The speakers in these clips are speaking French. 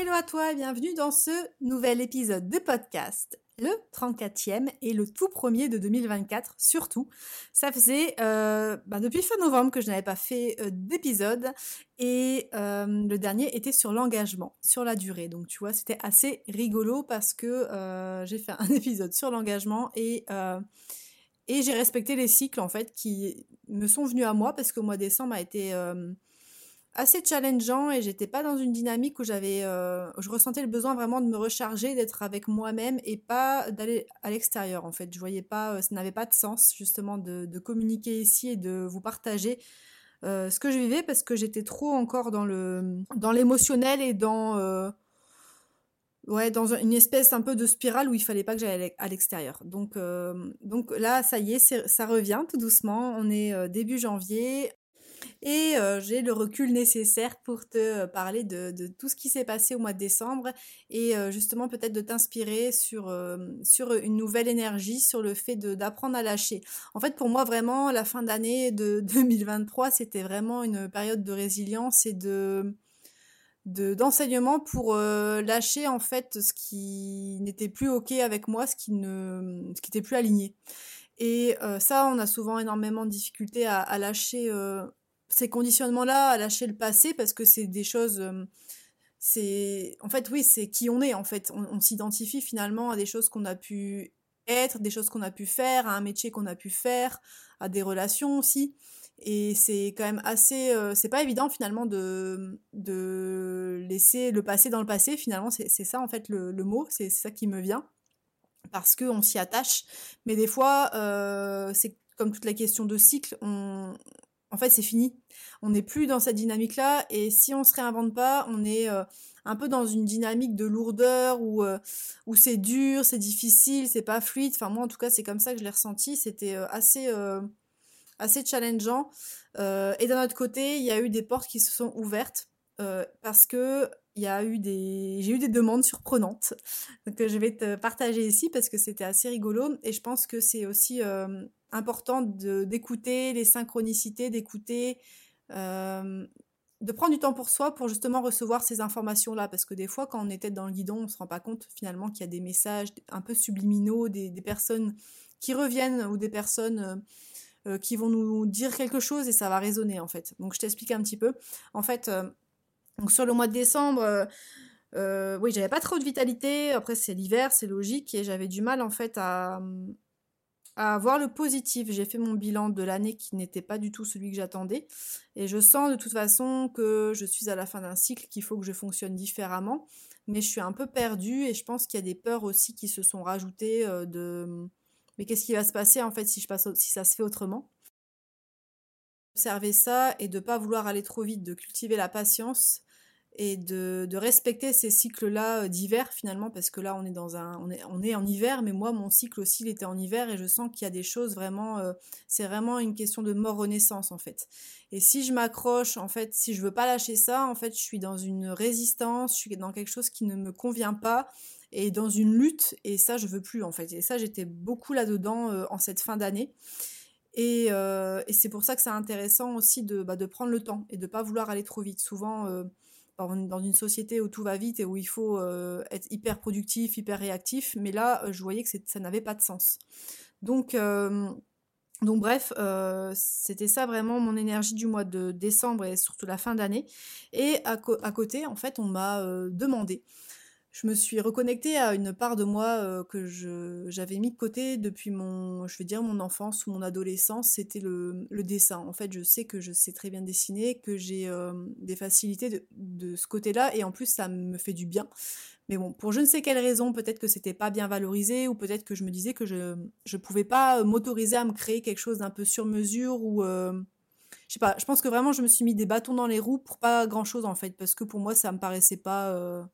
Hello à toi et bienvenue dans ce nouvel épisode de podcast le 34e et le tout premier de 2024 surtout. Ça faisait euh, bah, depuis fin novembre que je n'avais pas fait euh, d'épisode et euh, le dernier était sur l'engagement, sur la durée. Donc tu vois, c'était assez rigolo parce que j'ai fait un épisode sur l'engagement et, et j'ai respecté les cycles en fait qui me sont venus à moi parce que le mois de décembre a été assez challengeant et j'étais pas dans une dynamique où j'avais euh, je ressentais le besoin vraiment de me recharger d'être avec moi-même et pas d'aller à l'extérieur en fait. Je voyais pas euh, ça n'avait pas de sens justement de, communiquer ici et de vous partager euh, ce que je vivais parce que j'étais trop encore dans le dans l'émotionnel et dans ouais dans une espèce un peu de spirale où il fallait pas que j'aille à l'extérieur. Donc donc là ça y est ça revient tout doucement. On est début janvier et euh, j'ai le recul nécessaire pour te euh, parler de, tout ce qui s'est passé au mois de décembre et euh, justement peut-être de t'inspirer sur, sur une nouvelle énergie, sur le fait d'apprendre à lâcher. En fait, pour moi, vraiment, la fin d'année de 2023, c'était vraiment une période de résilience et de d'enseignement pour lâcher en fait ce qui n'était plus ok avec moi, ce qui ne ce qui plus aligné. Et ça, on a souvent énormément de difficultés à lâcher ces conditionnements-là à lâcher le passé parce que c'est des choses. Euh, c'est en fait oui, c'est qui on est en fait. On, s'identifie finalement à des choses qu'on a pu être, des choses qu'on a pu faire, à un métier qu'on a pu faire, à des relations aussi. Et c'est quand même assez. Euh, c'est pas évident finalement de, de laisser le passé dans le passé. Finalement, c'est ça en fait le, le mot. C'est ça qui me vient. Parce qu'on s'y attache. Mais des fois, euh, c'est comme toute la question de cycle. En fait, c'est fini. On n'est plus dans cette dynamique-là. Et si on se réinvente pas, on est euh, un peu dans une dynamique de lourdeur où, euh, où c'est dur, c'est difficile, c'est pas fluide. Enfin, moi, en tout cas, c'est comme ça que je l'ai ressenti. C'était euh, assez, assez challengeant. et d'un autre côté, il y a eu des portes qui se sont ouvertes parce que il y a eu des j'ai eu des demandes surprenantes que je vais te partager ici parce que c'était assez rigolo et je pense que c'est aussi important d'écouter les synchronicités, d'écouter, euh, de prendre du temps pour soi pour justement recevoir ces informations-là. Parce que des fois, quand on est tête dans le guidon, on ne se rend pas compte finalement qu'il y a des messages un peu subliminaux, des, personnes qui reviennent ou des personnes euh, qui vont nous dire quelque chose et ça va résonner en fait. Donc je t'explique un petit peu. En fait, euh, donc sur le mois de décembre, oui, j'avais pas trop de vitalité. Après, c'est l'hiver, c'est logique, et j'avais du mal en fait à, à voir le positif. J'ai fait mon bilan de l'année qui n'était pas du tout celui que j'attendais. Et je sens de toute façon que je suis à la fin d'un cycle, qu'il faut que je fonctionne différemment. Mais je suis un peu perdue et je pense qu'il y a des peurs aussi qui se sont rajoutées euh, de mais qu'est-ce qui va se passer en fait si, si ça se fait autrement? Observer ça et de ne pas vouloir aller trop vite, de cultiver la patience et de, respecter ces cycles-là euh, d'hiver finalement, parce que là on est dans un, on est, on est en hiver, mais moi mon cycle aussi il était en hiver et je sens qu'il y a des choses vraiment, euh, c'est vraiment une question de mort-renaissance en fait. Et si je m'accroche, en fait, si je veux pas lâcher ça, en fait, je suis dans une résistance, je suis dans quelque chose qui ne me convient pas et dans une lutte et ça je veux plus en fait. Et ça j'étais beaucoup là-dedans euh, en cette fin d'année. Et, et c'est pour ça que c'est intéressant aussi de, bah, de prendre le temps et de pas vouloir aller trop vite. Souvent, dans une société où tout va vite et où il faut euh, être hyper productif, hyper réactif, mais là, euh, je voyais que ça n'avait pas de sens. Donc, euh, donc bref, c'était ça vraiment mon énergie du mois de décembre et surtout la fin d'année. Et à, à, côté, en fait, on m'a demandé je me suis reconnectée à une part de moi que j'avais mis de côté depuis mon, je veux dire, mon enfance ou mon adolescence, c'était le, dessin. En fait, je sais que je sais très bien dessiner, que j'ai des facilités de, ce côté-là, et en plus, ça me fait du bien. Mais bon, pour je ne sais quelle raison, peut-être que c'était pas bien valorisé, ou peut-être que je me disais que je ne pouvais pas m'autoriser à me créer quelque chose d'un peu sur mesure, ou... Je sais pas, je pense que vraiment je me suis mis des bâtons dans les roues pour pas grand chose en fait, parce que pour moi ça me paraissait pas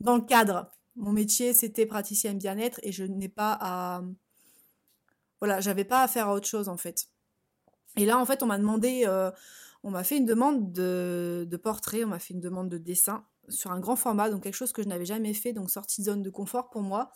dans le cadre. Mon métier c'était praticienne bien-être et je n'ai pas à. Voilà, j'avais pas à faire autre chose en fait. Et là en fait on m'a demandé, on m'a fait une demande de, de portrait, on m'a fait une demande de dessin sur un grand format, donc quelque chose que je n'avais jamais fait, donc sortie de zone de confort pour moi.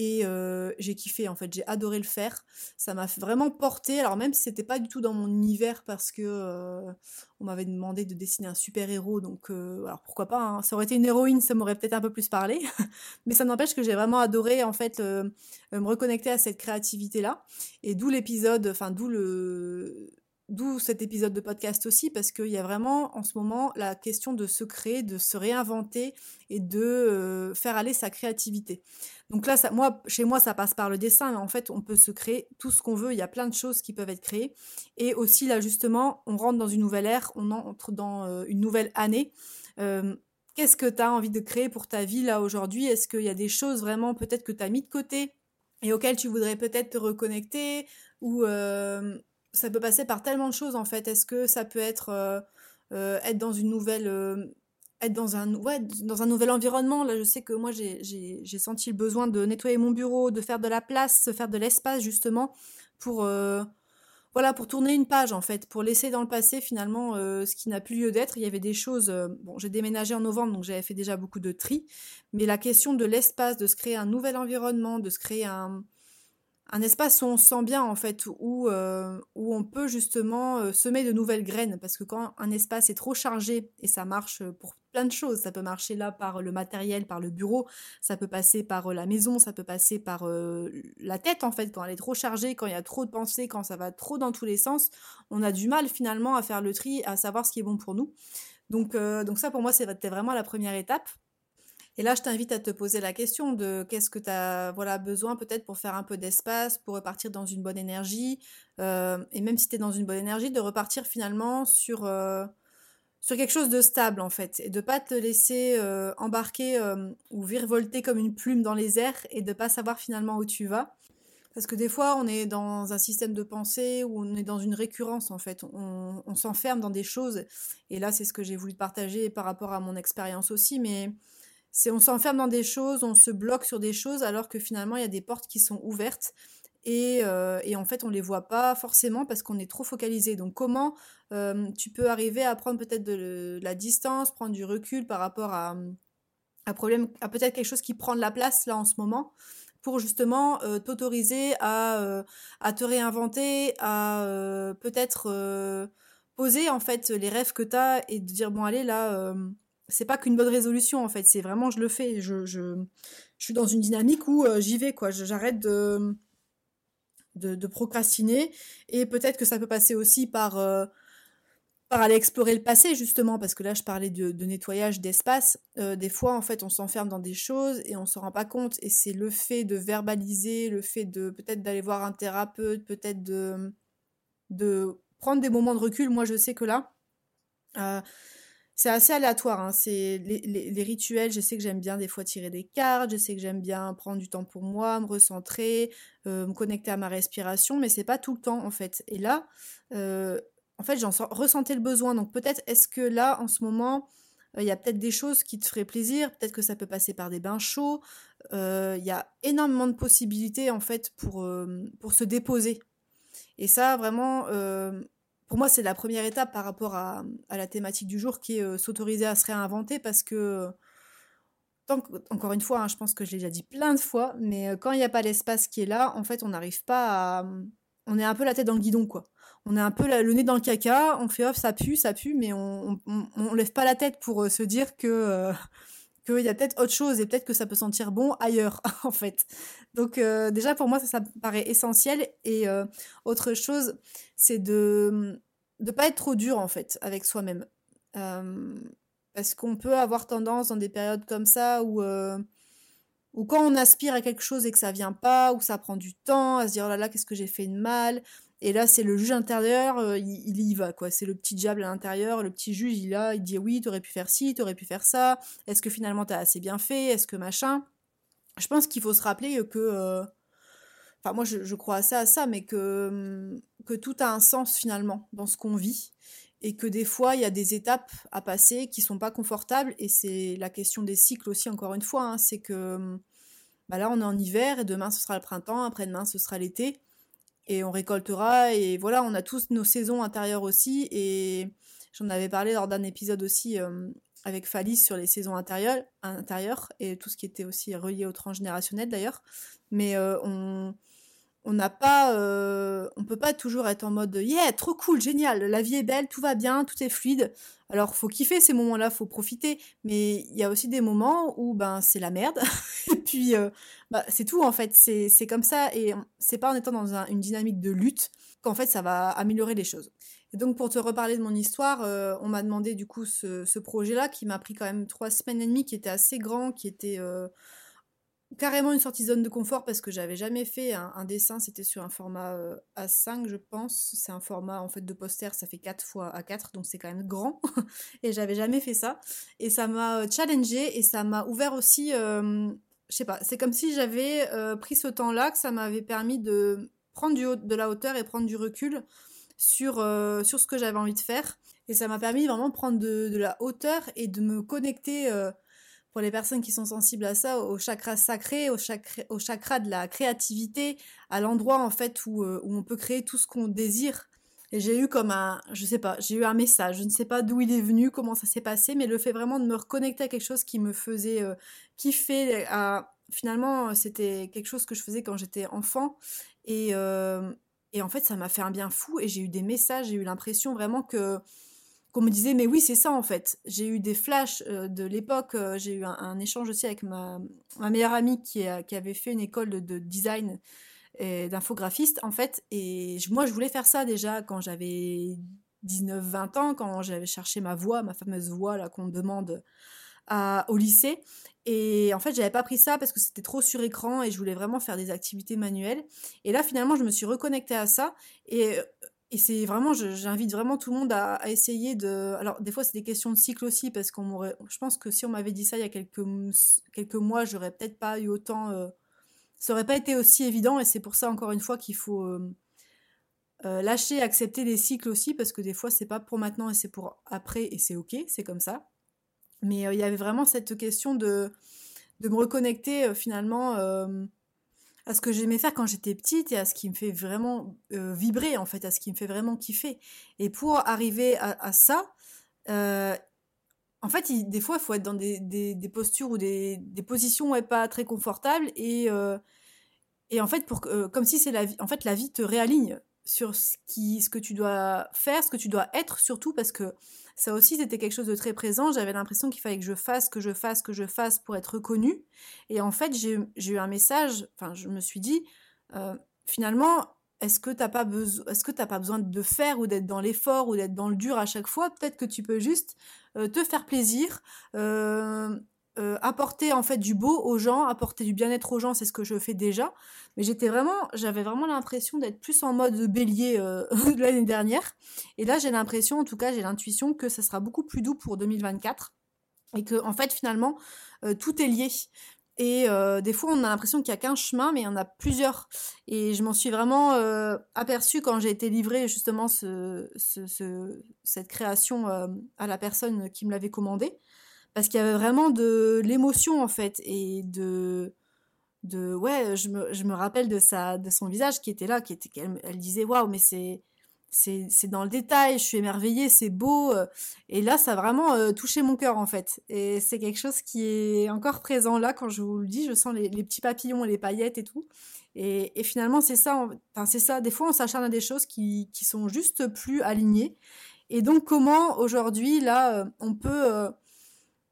Et euh, j'ai kiffé en fait, j'ai adoré le faire. Ça m'a vraiment porté. Alors même si c'était pas du tout dans mon univers parce que euh, on m'avait demandé de dessiner un super héros, donc euh, alors pourquoi pas. Hein. Ça aurait été une héroïne, ça m'aurait peut-être un peu plus parlé. Mais ça n'empêche que j'ai vraiment adoré en fait me reconnecter à cette créativité là. Et d'où l'épisode, enfin d'où le D'où cet épisode de podcast aussi, parce qu'il y a vraiment en ce moment la question de se créer, de se réinventer et de euh, faire aller sa créativité. Donc là, moi, chez moi, ça passe par le dessin, mais en fait, on peut se créer tout ce qu'on veut. Il y a plein de choses qui peuvent être créées. Et aussi, là, justement, on rentre dans une nouvelle ère, on entre dans euh, une nouvelle année. Euh, qu'est-ce que tu as envie de créer pour ta vie là aujourd'hui? Est-ce qu'il y a des choses vraiment peut-être que tu as mis de côté et auxquelles tu voudrais peut-être te reconnecter ou ça peut passer par tellement de choses en fait. Est-ce que ça peut être euh, euh, être dans une nouvelle euh, être dans un ouais, dans un nouvel environnement? Là je sais que moi j'ai senti le besoin de nettoyer mon bureau de faire de la place de faire de l'espace justement pour voilà pour tourner une page en fait pour laisser dans le passé finalement ce qui n'a plus lieu d'être il y avait des choses bon j'ai déménagé en novembre donc j'avais fait déjà beaucoup de tri mais la question de l'espace de se créer un nouvel environnement de se créer un un espace où on se sent bien en fait, où, euh, où on peut justement euh, semer de nouvelles graines, parce que quand un espace est trop chargé, et ça marche pour plein de choses, ça peut marcher là par le matériel, par le bureau, ça peut passer par euh, la maison, ça peut passer par la tête en fait, quand elle est trop chargée, quand il y a trop de pensées, quand ça va trop dans tous les sens, on a du mal finalement à faire le tri, à savoir ce qui est bon pour nous. Donc, donc ça pour moi c'était vraiment la première étape. Et là, je t'invite à te poser la question de qu'est-ce que tu as voilà, besoin peut-être pour faire un peu d'espace, pour repartir dans une bonne énergie. Euh, et même si tu es dans une bonne énergie, de repartir finalement sur, euh, sur quelque chose de stable en fait. Et de pas te laisser euh, embarquer ou virevolter comme une plume dans les airs et de pas savoir finalement où tu vas. Parce que des fois, on est dans un système de pensée où on est dans une récurrence en fait. On, on s'enferme dans des choses. Et là, c'est ce que j'ai voulu partager par rapport à mon expérience aussi. Mais on s'enferme dans des choses, on se bloque sur des choses alors que finalement il y a des portes qui sont ouvertes et, euh, en fait on les voit pas forcément parce qu'on est trop focalisé. Donc comment euh, tu peux arriver à prendre peut-être de, la distance, prendre du recul par rapport à un problème, à peut-être quelque chose qui prend de la place là en ce moment pour justement euh, t'autoriser à, à te réinventer, à peut-être poser en fait les rêves que tu as et de dire bon allez là c'est pas qu'une bonne résolution en fait, c'est vraiment je le fais. Je, je, je suis dans une dynamique où euh, j'y vais quoi. J'arrête de, de, procrastiner et peut-être que ça peut passer aussi par euh, par aller explorer le passé justement parce que là je parlais de, nettoyage d'espace. Euh, des fois en fait on s'enferme dans des choses et on s'en rend pas compte et c'est le fait de verbaliser, le fait de peut-être d'aller voir un thérapeute, peut-être de de prendre des moments de recul. Moi je sais que là c'est assez aléatoire. Hein. C'est les, rituels. Je sais que j'aime bien des fois tirer des cartes. Je sais que j'aime bien prendre du temps pour moi, me recentrer, euh, me connecter à ma respiration, mais c'est pas tout le temps en fait. Et là, euh, en fait, j'en ressentais le besoin. Donc peut-être est-ce que là, en ce moment, euh, il y a peut-être des choses qui te feraient plaisir? Peut-être que ça peut passer par des bains chauds. Il y a énormément de possibilités en fait pour pour se déposer. Et ça, vraiment, pour moi, c'est la première étape par rapport à, la thématique du jour qui est euh, s'autoriser à se réinventer parce que, encore une fois, hein, je pense que je l'ai déjà dit plein de fois, mais euh, quand il n'y a pas l'espace qui est là, en fait, on n'arrive pas à. On est un peu la tête dans le guidon, quoi. On est un peu le nez dans le caca, on fait off, ça pue, ça pue, mais on, on, lève pas la tête pour euh, se dire que. Qu'il y a peut-être autre chose et peut-être que ça peut sentir bon ailleurs en fait. Donc déjà pour moi ça, ça paraît essentiel et autre chose c'est de ne pas être trop dur en fait avec soi-même. Euh, parce qu'on peut avoir tendance dans des périodes comme ça euh, où quand on aspire à quelque chose et que ça vient pas, ou ça prend du temps, à se dire oh là là, qu'est-ce que j'ai fait de mal. Et là, c'est le juge intérieur, euh, il, y va, quoi. C'est le petit diable à l'intérieur, le petit juge, il a, il dit oui, t'aurais pu faire ci, t'aurais pu faire ça. Est-ce que finalement t'as assez bien fait? Est-ce que machin? Je pense qu'il faut se rappeler que. Enfin, moi, je, je, crois assez à ça, mais que que tout a un sens finalement dans ce qu'on vit et que des fois il y a des étapes à passer qui sont pas confortables et c'est la question des cycles aussi encore une fois hein, c'est que bah là on est en hiver et demain ce sera le printemps après-demain ce sera l'été et on récoltera. Et voilà on a tous nos saisons intérieures aussi. Et j'en avais parlé lors d'un épisode aussi euh, avec Falis sur les saisons intérieures, intérieures et tout ce qui était aussi relié au transgénérationnel d'ailleurs. Mais euh, on on n'a euh, peut pas toujours être en mode yeah, trop cool, génial, la vie est belle, tout va bien, tout est fluide. Alors faut kiffer ces moments-là, faut profiter, mais il y a aussi des moments où ben c'est la merde. et puis euh, bah, c'est tout en fait, c'est comme ça et c'est pas en étant dans une dynamique de lutte qu'en fait ça va améliorer les choses. Et donc pour te reparler de mon histoire, euh, on m'a demandé du coup ce, ce projet-là qui m'a pris quand même trois semaines et demie, qui était assez grand, qui était carrément une sortie zone de confort parce que j'avais jamais fait un, dessin, c'était sur un format euh, A5 je pense, c'est un format en fait de poster, ça fait 4 fois A4 donc c'est quand même grand. Et j'avais jamais fait ça. Et ça m'a euh, challengé et ça m'a ouvert aussi euh, je sais pas, c'est comme si j'avais pris ce temps-là que ça m'avait permis de prendre du haut, de la hauteur et prendre du recul sur, sur ce que j'avais envie de faire. Et ça m'a permis vraiment de prendre de, de, la hauteur et de me connecter pour les personnes qui sont sensibles à ça, au chakra sacré, au chakra, de la créativité, à l'endroit en fait où, euh, où on peut créer tout ce qu'on désire. Et j'ai eu comme un, je sais pas, j'ai eu un message, je ne sais pas d'où il est venu, comment ça s'est passé, mais le fait vraiment de me reconnecter à quelque chose qui me faisait euh, kiffer, finalement c'était quelque chose que je faisais quand j'étais enfant, euh, et en fait ça m'a fait un bien fou, et j'ai eu des messages, j'ai eu l'impression vraiment que qu'on me disait mais oui c'est ça en fait. J'ai eu des flashs euh, de l'époque, euh, j'ai eu un, échange aussi avec ma, meilleure amie qui, avait fait une école de, design et d'infographiste en fait. Et moi je voulais faire ça déjà quand j'avais 19-20 ans, quand j'avais cherché ma voix, ma fameuse voix qu'on demande au lycée. Et en fait j'avais pas pris ça parce que c'était trop sur écran et je voulais vraiment faire des activités manuelles. Et là finalement je me suis reconnectée à ça. Et et c'est vraiment, j'invite vraiment tout le monde à, essayer de. Alors, des fois, c'est des questions de cycle aussi, parce qu'on m'aurait. Je pense que si on m'avait dit ça il y a quelques, quelques mois, j'aurais peut-être pas eu autant. Euh, ça aurait pas été aussi évident, et c'est pour ça, encore une fois, qu'il faut euh, euh, lâcher, accepter les cycles aussi, parce que des fois, c'est pas pour maintenant et c'est pour après, et c'est ok, c'est comme ça. Mais il y avait vraiment cette question de, de me reconnecter finalement à ce que j'aimais faire quand j'étais petite et à ce qui me fait vraiment euh, vibrer, en fait, à ce qui me fait vraiment kiffer. Et pour arriver à, ça, euh, en fait, des fois, il faut être dans des, postures ou des, des positions ouais, pas très confortables et, euh, et en fait, pour, comme si c'est la vie, en fait, la vie te réaligne sur ce, qui, ce que tu dois faire, ce que tu dois être, surtout parce que ça aussi, c'était quelque chose de très présent. J'avais l'impression qu'il fallait que je fasse, que je fasse, que je fasse pour être reconnue. Et en fait, j'ai eu un message, enfin, je me suis dit, euh, finalement, est-ce que t'as pas besoin, est-ce que t'as pas besoin de faire ou d'être dans l'effort ou d'être dans le dur à chaque fois? Peut-être que tu peux juste euh, te faire plaisir, euh, euh, apporter en fait du beau aux gens, apporter du bien-être aux gens, c'est ce que je fais déjà. Mais j'étais vraiment, j'avais vraiment l'impression d'être plus en mode bélier euh, l'année dernière. Et là, j'ai l'impression, en tout cas, j'ai l'intuition que ça sera beaucoup plus doux pour 2024 et que en fait, finalement, euh, tout est lié. Et des fois, on a l'impression qu'il n'y a qu'un chemin, mais il y en a plusieurs. Et je m'en suis vraiment aperçue quand j'ai été livrée justement ce, cette création à la personne qui me l'avait commandée parce qu'il y avait vraiment de l'émotion en fait et de ouais je me, je me rappelle de sa de son visage qui était là qui était elle, disait waouh mais c'est c'est dans le détail je suis émerveillée c'est beau euh. et là ça a vraiment euh, touché mon cœur en fait. Et c'est quelque chose qui est encore présent là quand je vous le dis je sens les, petits papillons et les paillettes et tout. Et, et finalement c'est ça enfin c'est ça. Des fois on s'acharne à des choses qui qui sont juste plus alignées. Et donc comment aujourd'hui là euh, on peut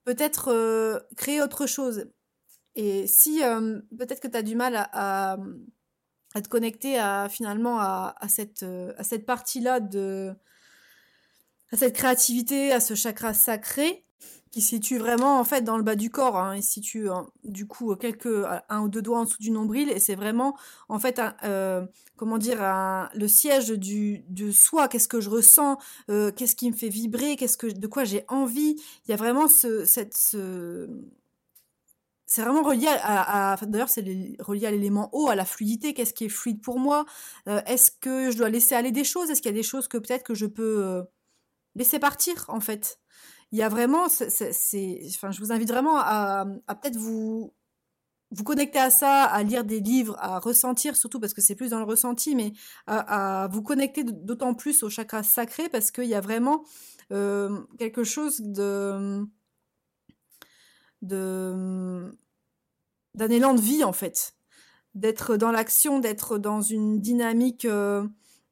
peut-être euh, créer autre chose. Et si euh, peut-être que tu as du mal à, te connecter à, finalement à, à cette, euh, à cette partie-là de à cette créativité, à ce chakra sacré qui situe vraiment en fait dans le bas du corps. Hein, il situe hein, du coup quelques un ou deux doigts en dessous du nombril et c'est vraiment en fait un, comment dire le siège du de soi. Qu'est-ce que je ressens euh, Qu'est-ce qui me fait vibrer Qu'est-ce que de quoi j'ai envie Il y a vraiment ce cette ce c'est vraiment relié à, d'ailleurs c'est relié à l'élément eau, à la fluidité. Qu'est-ce qui est fluide pour moi euh, Est-ce que je dois laisser aller des choses? Est-ce qu'il y a des choses que peut-être que je peux euh, laisser partir en fait? Il y a vraiment, enfin, je vous invite vraiment à, peut-être vous vous connecter à ça, à lire des livres, à ressentir surtout parce que c'est plus dans le ressenti, mais à, vous connecter d'autant plus au chakra sacré parce qu'il y a vraiment euh, quelque chose de de d'un élan de vie en fait, d'être dans l'action, d'être dans une dynamique euh,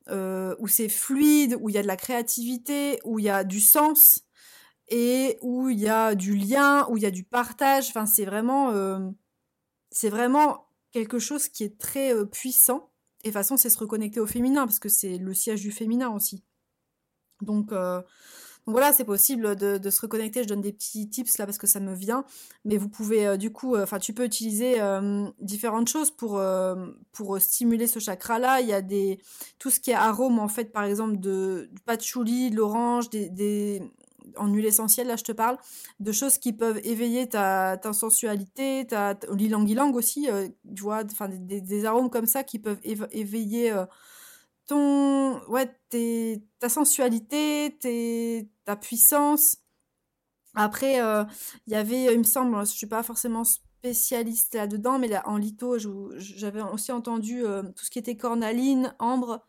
euh, où c'est fluide, où il y a de la créativité, où il y a du sens et où il y a du lien, où il y a du partage. Enfin, c'est vraiment, euh, vraiment quelque chose qui est très puissant. Et de toute façon, c'est se reconnecter au féminin parce que c'est le siège du féminin aussi. Donc, donc voilà, c'est possible de, se reconnecter. Je donne des petits tips là parce que ça me vient. Mais vous pouvez euh, du coup, euh, enfin, tu peux utiliser euh, différentes choses pour, pour stimuler ce chakra-là. Il y a des tout ce qui est arôme en fait, par exemple de patchouli, de l'orange, des, en huile essentielle, là je te parle, de choses qui peuvent éveiller ta, ta sensualité, ta, l'ilang-ilang aussi, tu vois, enfin des, arômes comme ça qui peuvent éveiller ton, ouais, ta sensualité, ta puissance. Après, euh, il y avait, il me semble, je suis pas forcément spécialiste là-dedans, mais là, en litho, j'avais aussi entendu euh, tout ce qui était cornaline, ambre.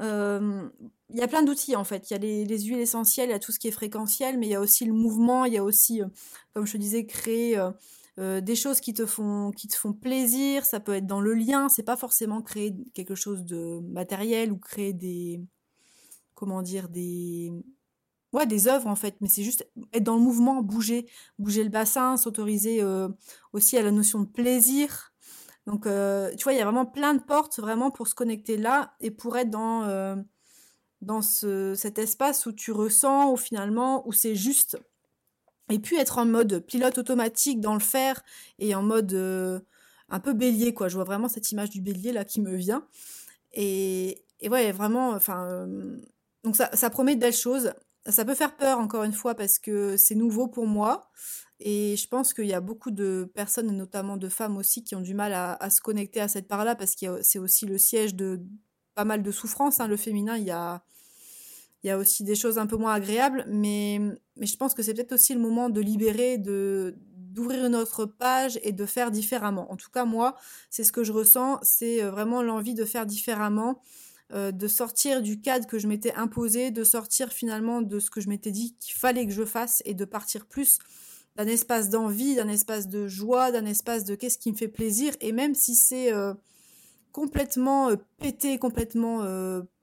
Euh, il y a plein d'outils en fait. Il y a les, les, huiles essentielles, il y a tout ce qui est fréquentiel, mais il y a aussi le mouvement, il y a aussi, comme je te disais, créer euh, des choses qui te font plaisir, ça peut être dans le lien, c'est pas forcément créer quelque chose de matériel ou créer des comment dire des ouais des œuvres en fait, mais c'est juste être dans le mouvement, bouger, bouger le bassin, s'autoriser euh, aussi à la notion de plaisir. Donc euh, tu vois, il y a vraiment plein de portes vraiment pour se connecter là et pour être dans dans ce, cet espace où tu ressens, ou finalement, où c'est juste et puis être en mode pilote automatique dans le fer et en mode euh, un peu bélier quoi. Je vois vraiment cette image du bélier là qui me vient. Et, et ouais, vraiment, enfin, euh, donc ça, ça promet de belles choses. Ça peut faire peur encore une fois parce que c'est nouveau pour moi. Et je pense qu'il y a beaucoup de personnes, notamment de femmes aussi, qui ont du mal à, se connecter à cette part-là parce que c'est aussi le siège de pas mal de souffrances. Hein. Le féminin, il y a, il y a aussi des choses un peu moins agréables, mais, mais je pense que c'est peut-être aussi le moment de libérer, de d'ouvrir une autre page et de faire différemment. En tout cas, moi, c'est ce que je ressens, c'est euh, vraiment l'envie de faire différemment, euh, de sortir du cadre que je m'étais imposé, de sortir finalement de ce que je m'étais dit qu'il fallait que je fasse et de partir plus d'un espace d'envie, d'un espace de joie, d'un espace de qu'est-ce qui me fait plaisir. Et même si c'est euh, complètement pété, complètement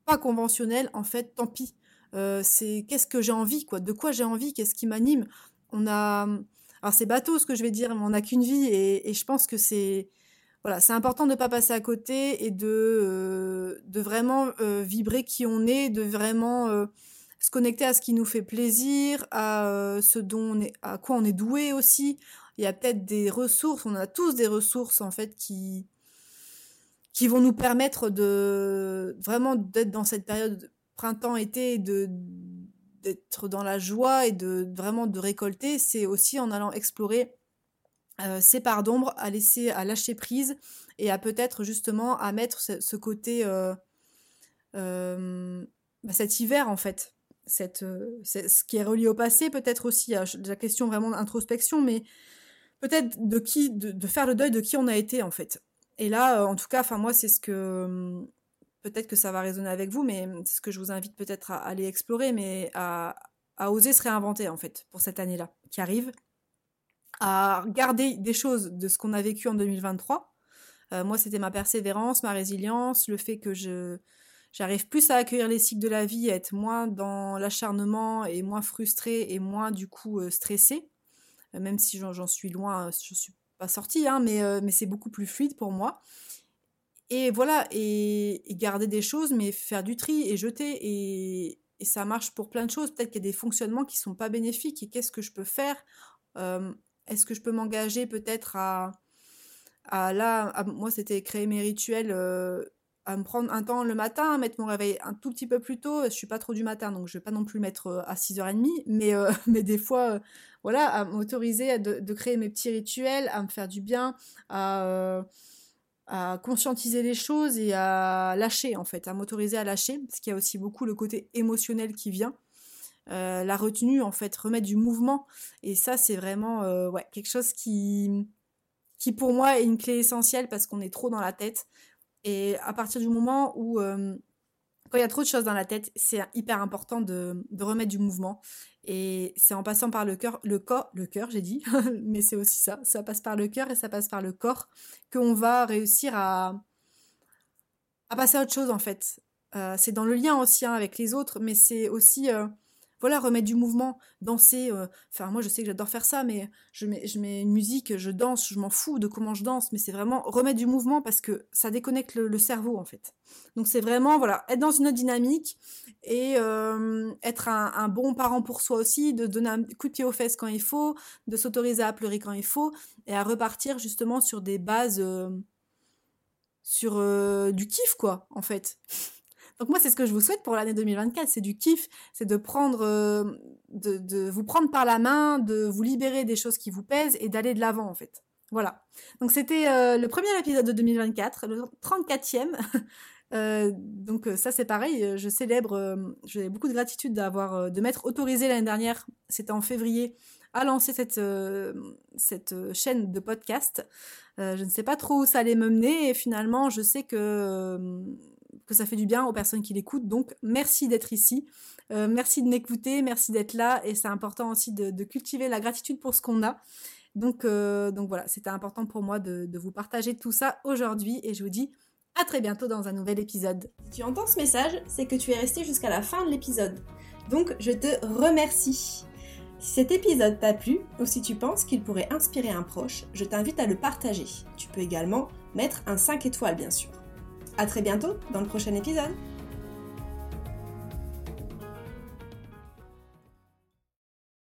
pas conventionnel, en fait, tant pis. Euh, c'est qu'est-ce que j'ai envie, quoi, de quoi j'ai envie, qu'est-ce qui m'anime? On a, alors c'est bateau ce que je vais dire, mais on n'a qu'une vie et, je pense que c'est, voilà, c'est important de ne pas passer à côté et de, euh, de vraiment euh, vibrer qui on est, de vraiment se connecter à ce qui nous fait plaisir, à ce dont on est, à quoi on est doué aussi. Il y a peut-être des ressources, on a tous des ressources en fait qui qui vont nous permettre de vraiment d'être dans cette période printemps-été de d'être dans la joie et de vraiment de récolter, c'est aussi en allant explorer euh, ces parts d'ombre, à laisser, à lâcher prise et à peut-être justement à mettre ce, côté, euh, euh, bah, cet hiver en fait, cette, ce qui est relié au passé, peut-être aussi. À la question vraiment d'introspection, mais peut-être de qui, de, de, faire le deuil de qui on a été en fait. Et là, en tout cas, enfin moi, c'est ce que peut-être que ça va résonner avec vous, mais c'est ce que je vous invite peut-être à aller explorer, mais à, oser se réinventer en fait pour cette année-là qui arrive, à garder des choses de ce qu'on a vécu en 2023. Euh, moi, c'était ma persévérance, ma résilience, le fait que je j'arrive plus à accueillir les cycles de la vie, à être moins dans l'acharnement et moins frustrée et moins du coup euh, stressée, euh, même si j'en suis loin, je suis pas sortie, hein, mais, mais c'est beaucoup plus fluide pour moi. Et voilà, et, garder des choses, mais faire du tri et jeter. Et, ça marche pour plein de choses. Peut-être qu'il y a des fonctionnements qui sont pas bénéfiques. Et qu'est-ce que je peux faire Est-ce que je peux m'engager peut-être à, là, moi c'était créer mes rituels, euh, à me prendre un temps le matin, à mettre mon réveil un tout petit peu plus tôt. Je suis pas trop du matin, donc je vais pas non plus mettre à 6h30, mais, mais des fois, voilà, à m'autoriser de, créer mes petits rituels, à me faire du bien, à conscientiser les choses et à lâcher en fait, à m'autoriser à lâcher, parce qu'il y a aussi beaucoup le côté émotionnel qui vient. Euh, la retenue en fait, remettre du mouvement. Et ça c'est vraiment euh, ouais, quelque chose qui, qui pour moi est une clé essentielle parce qu'on est trop dans la tête. Et à partir du moment où euh, quand il y a trop de choses dans la tête, c'est hyper important de, de, remettre du mouvement. Et c'est en passant par le cœur, le corps, le cœur, j'ai dit, mais c'est aussi ça. Ça passe par le cœur et ça passe par le corps qu'on va réussir à, à passer à autre chose en fait. C'est dans le lien aussi hein, avec les autres, mais c'est aussi voilà, remettre du mouvement, danser. Euh, enfin, moi, je sais que j'adore faire ça, mais je mets, je mets une musique, je danse, je m'en fous de comment je danse, mais c'est vraiment remettre du mouvement parce que ça déconnecte le, cerveau, en fait. Donc, c'est vraiment, voilà, être dans une autre dynamique et euh, être un, bon parent pour soi aussi, de donner un coup de pied aux fesses quand il faut, de s'autoriser à pleurer quand il faut et à repartir justement sur des bases, euh, sur du kiff, quoi, en fait. Donc moi, c'est ce que je vous souhaite pour l'année 2024, c'est du kiff, c'est de prendre, euh, de, vous prendre par la main, de vous libérer des choses qui vous pèsent et d'aller de l'avant en fait. Voilà. Donc c'était euh, le premier épisode de 2024, le 34e. Euh, donc ça c'est pareil, je célèbre, j'ai beaucoup de gratitude d'avoir, de m'être autorisé l'année dernière, c'était en février, à lancer cette, cette chaîne de podcast. je ne sais pas trop où ça allait me mener et finalement je sais que que ça fait du bien aux personnes qui l'écoutent. Donc, merci d'être ici. Euh, merci de m'écouter, merci d'être là. Et c'est important aussi de, cultiver la gratitude pour ce qu'on a. Donc, euh, donc voilà, c'était important pour moi de, vous partager tout ça aujourd'hui. Et je vous dis à très bientôt dans un nouvel épisode. Si tu entends ce message, c'est que tu es resté jusqu'à la fin de l'épisode. Donc, je te remercie. Si cet épisode t'a plu ou si tu penses qu'il pourrait inspirer un proche, je t'invite à le partager. Tu peux également mettre un 5 étoiles, bien sûr. A très bientôt dans le prochain épisode